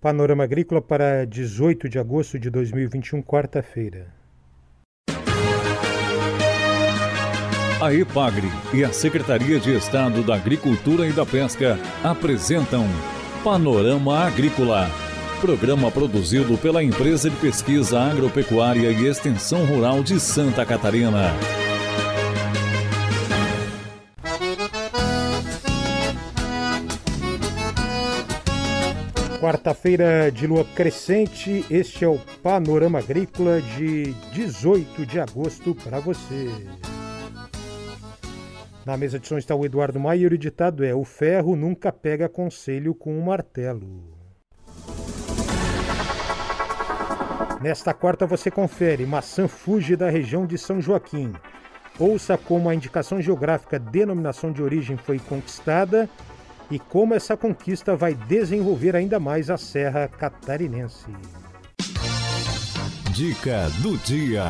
Panorama Agrícola para 18 de agosto de 2021, quarta-feira. A EPAGRE e a Secretaria de Estado da Agricultura e da Pesca apresentam Panorama Agrícola, programa produzido pela Empresa de Pesquisa Agropecuária e Extensão Rural de Santa Catarina. Quarta-feira de lua crescente, este é o Panorama Agrícola de 18 de agosto para você. Na mesa de som está o Eduardo Maier e o ditado é: O ferro nunca pega conselho com um martelo. Nesta quarta você confere maçã Fuji da região de São Joaquim. Ouça como a indicação geográfica denominação de origem foi conquistada e como essa conquista vai desenvolver ainda mais a Serra Catarinense. Dica do dia.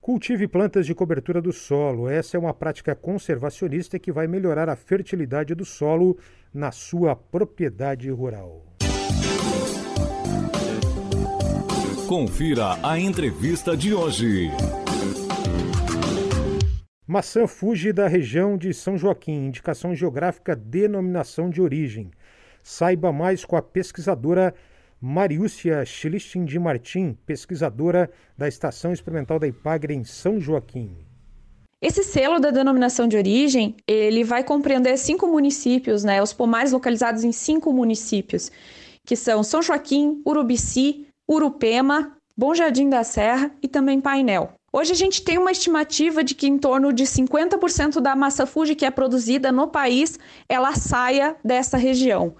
Cultive plantas de cobertura do solo. Essa é uma prática conservacionista que vai melhorar a fertilidade do solo na sua propriedade rural. Confira a entrevista de hoje. Maçã Fuji da região de São Joaquim, indicação geográfica denominação de origem. Saiba mais com a pesquisadora Mariúcia Schlichting de Martim, pesquisadora da Estação Experimental da Ipagre em São Joaquim. Esse selo da denominação de origem, ele vai compreender cinco municípios, né, os pomares localizados em cinco municípios, que são São Joaquim, Urubici, Urupema, Bom Jardim da Serra e também Painel. Hoje a gente tem uma estimativa de que em torno de 50% da massa Fuji que é produzida no país, ela saia dessa região.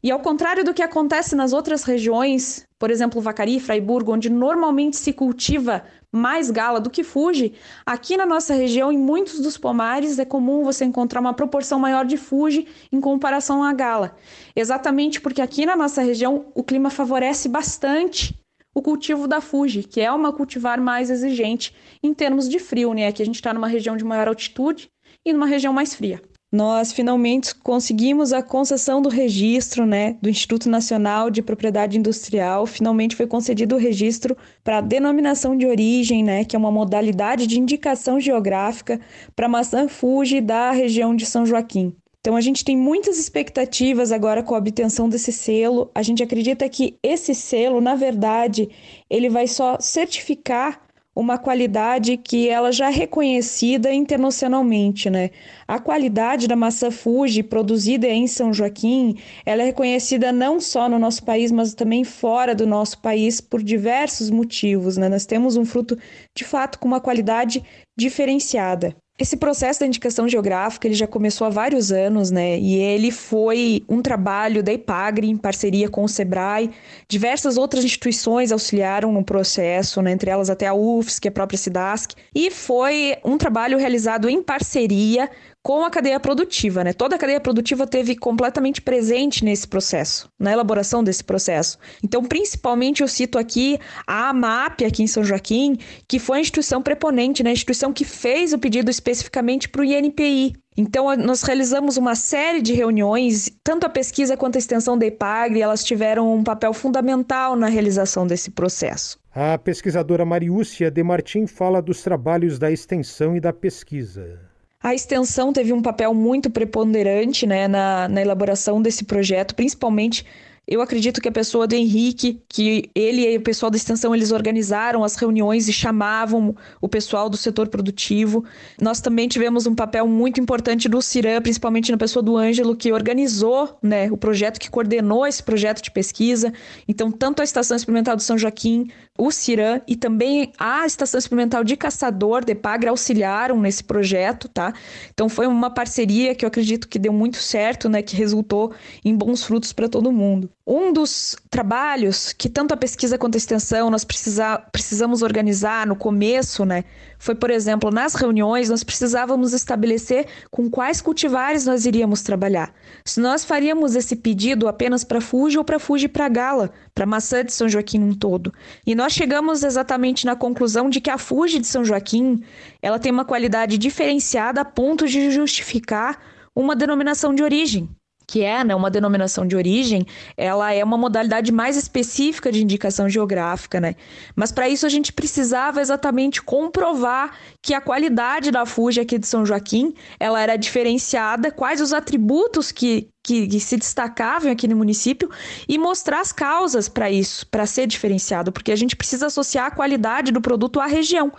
E ao contrário do que acontece nas outras regiões, por exemplo, Vacaria Fraiburgo, onde normalmente se cultiva mais gala do que Fuji, aqui na nossa região, em muitos dos pomares, é comum você encontrar uma proporção maior de Fuji em comparação à gala. Exatamente porque aqui na nossa região o clima favorece bastante o cultivo da Fuji, que é uma cultivar mais exigente em termos de frio, né? Aqui a gente está numa região de maior altitude e numa região mais fria. Nós finalmente conseguimos a concessão do registro, né, do Instituto Nacional de Propriedade Industrial. Finalmente foi concedido o registro para a denominação de origem, né, que é uma modalidade de indicação geográfica para maçã Fuji da região de São Joaquim. Então a gente tem muitas expectativas agora com a obtenção desse selo. A gente acredita que esse selo, na verdade, ele vai só certificar uma qualidade que ela já é reconhecida internacionalmente, né? A qualidade da maçã Fuji produzida em São Joaquim, ela é reconhecida não só no nosso país, mas também fora do nosso país por diversos motivos, né? Nós temos um fruto de fato com uma qualidade diferenciada. Esse processo da indicação geográfica ele já começou há vários anos, né? E ele foi um trabalho da IPAGRE em parceria com o SEBRAE. Diversas outras instituições auxiliaram no processo, né? entre elas até a UFSC, a própria SIDASC. E foi um trabalho realizado em parceria com a cadeia produtiva, né? Toda a cadeia produtiva teve completamente presente nesse processo, na elaboração desse processo. Então, principalmente eu cito aqui a AMAP aqui em São Joaquim, que foi a instituição preponente, né? A instituição que fez o pedido especificamente para o INPI, então, nós realizamos uma série de reuniões, tanto a pesquisa quanto a extensão da IPAGRE, elas tiveram um papel fundamental na realização desse processo. A pesquisadora Mariúcia de Martim fala dos trabalhos da extensão e da pesquisa. A extensão teve um papel muito preponderante né, na, na elaboração desse projeto, principalmente eu acredito que a pessoa do Henrique, que ele e o pessoal da extensão, eles organizaram as reuniões e chamavam o pessoal do setor produtivo. Nós também tivemos um papel muito importante do CIRAM, principalmente na pessoa do Ângelo, que organizou né, o projeto, que coordenou esse projeto de pesquisa. Então, tanto a Estação Experimental do São Joaquim, o CIRAM e também a Estação Experimental de Caçador, de Pagra, auxiliaram nesse projeto, tá? Então, foi uma parceria que eu acredito que deu muito certo, né, que resultou em bons frutos para todo mundo. Um dos trabalhos que tanto a pesquisa quanto a extensão nós precisa, precisamos organizar no começo, né, foi, por exemplo, nas reuniões nós precisávamos estabelecer com quais cultivares nós iríamos trabalhar. Se nós faríamos esse pedido apenas para Fuji ou para Fuji para Gala, para maçã de São Joaquim num todo. E nós chegamos exatamente na conclusão de que a Fuji de São Joaquim, ela tem uma qualidade diferenciada a ponto de justificar uma denominação de origem. que é né, uma denominação de origem, ela é uma modalidade mais específica de indicação geográfica, né? Mas para isso a gente precisava exatamente comprovar que a qualidade da Fuji aqui de São Joaquim, ela era diferenciada, quais os atributos que que, que, se destacavam aqui no município e mostrar as causas para isso, para ser diferenciado, porque a gente precisa associar a qualidade do produto à região.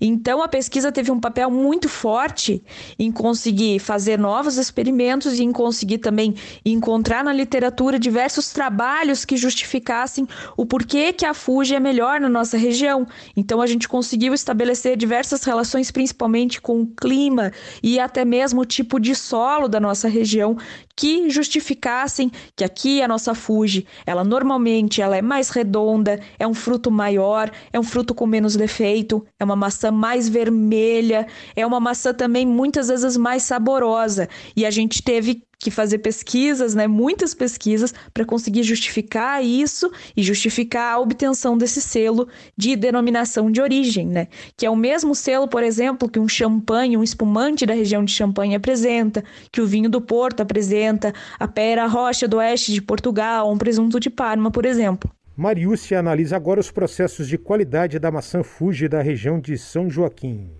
Então a pesquisa teve um papel muito forte em conseguir fazer novos experimentos e em conseguir também encontrar na literatura diversos trabalhos que justificassem o porquê que a Fuji é melhor na nossa região. Então a gente conseguiu estabelecer diversas relações, principalmente com o clima e até mesmo o tipo de solo da nossa região, que justificassem que aqui a nossa Fuji, ela normalmente ela é mais redonda, é um fruto maior, é um fruto com menos defeito, é uma maçã mais vermelha, é uma maçã também muitas vezes mais saborosa. E a gente teve que fazer pesquisas, né, muitas pesquisas, para conseguir justificar isso e justificar a obtenção desse selo de denominação de origem, né, que é o mesmo selo, por exemplo, que um champanhe, um espumante da região de Champanhe apresenta, que o vinho do Porto apresenta, a pera rocha do oeste de Portugal, um presunto de Parma, por exemplo. Mariúcia analisa agora os processos de qualidade da maçã Fuji da região de São Joaquim.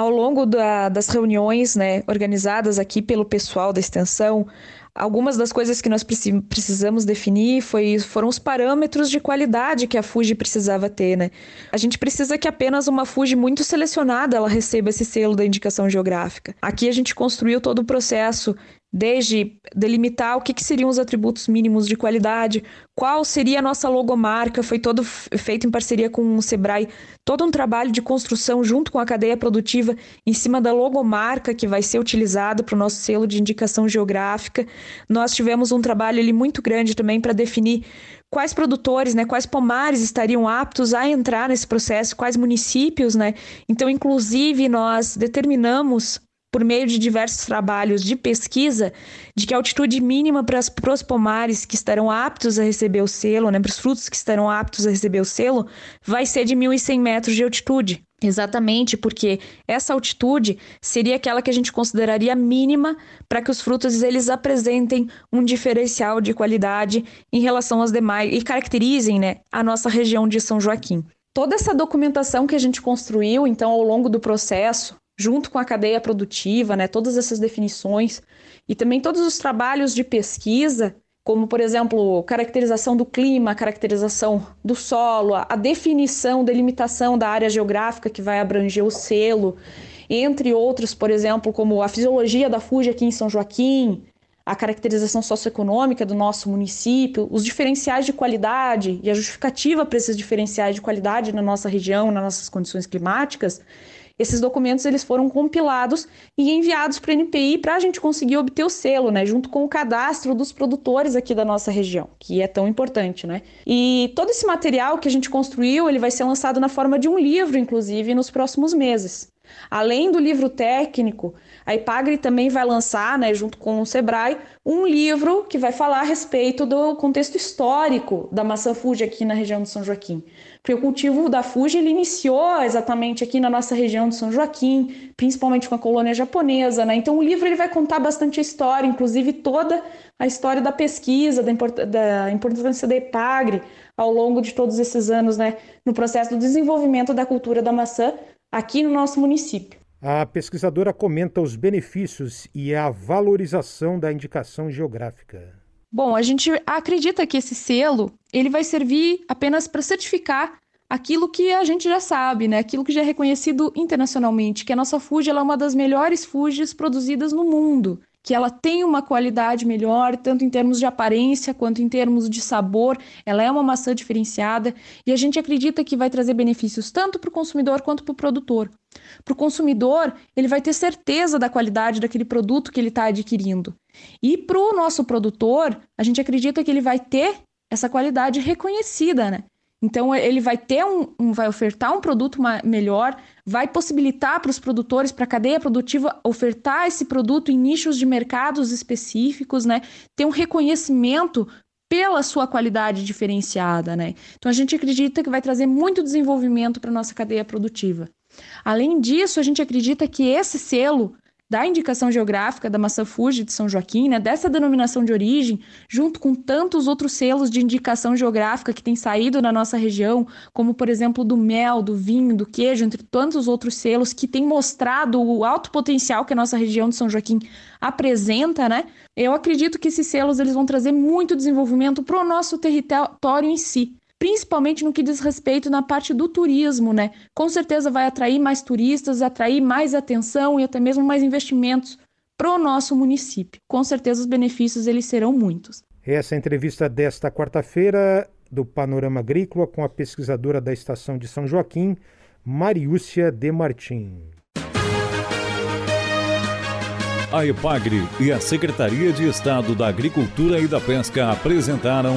Ao longo da, das reuniões né, organizadas aqui pelo pessoal da extensão, algumas das coisas que nós precisamos definir foi, foram os parâmetros de qualidade que a Fuji precisava ter. Né? A gente precisa que apenas uma Fuji muito selecionada ela receba esse selo da indicação geográfica. Aqui a gente construiu todo o processo desde delimitar o que, que, seriam os atributos mínimos de qualidade, qual seria a nossa logomarca, foi todo feito em parceria com o Sebrae, todo um trabalho de construção junto com a cadeia produtiva em cima da logomarca que vai ser utilizada para o nosso selo de indicação geográfica. Nós tivemos um trabalho ali muito grande também para definir quais produtores, né, quais pomares estariam aptos a entrar nesse processo, quais municípios, né? Então, inclusive, nós determinamos por meio de diversos trabalhos de pesquisa, de que a altitude mínima para, os pomares que estarão aptos a receber o selo, né, para os frutos que estarão aptos a receber o selo, vai ser de 1.100 metros de altitude. Exatamente, porque essa altitude seria aquela que a gente consideraria mínima para que os frutos eles apresentem um diferencial de qualidade em relação aos demais e caracterizem né, a nossa região de São Joaquim. Toda essa documentação que a gente construiu, então, ao longo do processo, junto com a cadeia produtiva, né, todas essas definições e também todos os trabalhos de pesquisa, como por exemplo, caracterização do clima, caracterização do solo, a definição, delimitação da área geográfica que vai abranger o selo, entre outros, por exemplo, como a fisiologia da Fuji aqui em São Joaquim, a caracterização socioeconômica do nosso município, os diferenciais de qualidade e a justificativa para esses diferenciais de qualidade na nossa região, nas nossas condições climáticas, esses documentos eles foram compilados e enviados para a NPI para a gente conseguir obter o selo, né, junto com o cadastro dos produtores aqui da nossa região, que é tão importante, né? E todo esse material que a gente construiu, ele vai ser lançado na forma de um livro, inclusive, nos próximos meses. Além do livro técnico, a IPAGRE também vai lançar, né, junto com o Sebrae, um livro que vai falar a respeito do contexto histórico da maçã Fuji aqui na região de São Joaquim. Porque o cultivo da Fuji ele iniciou exatamente aqui na nossa região de São Joaquim, principalmente com a colônia japonesa, né? Então o livro ele vai contar bastante a história, inclusive toda a história da pesquisa, da, import da importância da IPAGRE ao longo de todos esses anos, né, no processo do desenvolvimento da cultura da maçã aqui no nosso município. A pesquisadora comenta os benefícios e a valorização da indicação geográfica. Bom, a gente acredita que esse selo ele vai servir apenas para certificar aquilo que a gente já sabe, né? Aquilo que já é reconhecido internacionalmente, que a nossa Fuji é uma das melhores Fujis produzidas no mundo que ela tem uma qualidade melhor, tanto em termos de aparência quanto em termos de sabor. Ela é uma maçã diferenciada e a gente acredita que vai trazer benefícios tanto para o consumidor quanto para o produtor. Para o consumidor, ele vai ter certeza da qualidade daquele produto que ele está adquirindo. E para o nosso produtor, a gente acredita que ele vai ter essa qualidade reconhecida, né? Então ele vai ter um, um vai ofertar um produto melhor, vai possibilitar para os produtores, para a cadeia produtiva ofertar esse produto em nichos de mercados específicos, né? Ter um reconhecimento pela sua qualidade diferenciada, né? Então a gente acredita que vai trazer muito desenvolvimento para nossa cadeia produtiva. Além disso, a gente acredita que esse selo da indicação geográfica da maçã Fuji de São Joaquim, né, dessa denominação de origem, junto com tantos outros selos de indicação geográfica que têm saído na nossa região, como por exemplo do mel, do vinho, do queijo, entre tantos outros selos que têm mostrado o alto potencial que a nossa região de São Joaquim apresenta, né? Eu acredito que esses selos eles vão trazer muito desenvolvimento para o nosso território em si principalmente no que diz respeito na parte do turismo, né? Com certeza vai atrair mais turistas, atrair mais atenção e até mesmo mais investimentos para o nosso município. Com certeza os benefícios eles serão muitos. Essa entrevista desta quarta-feira do Panorama Agrícola com a pesquisadora da Estação de São Joaquim, Mariúcia De Martim. A EPAGRE e a Secretaria de Estado da Agricultura e da Pesca apresentaram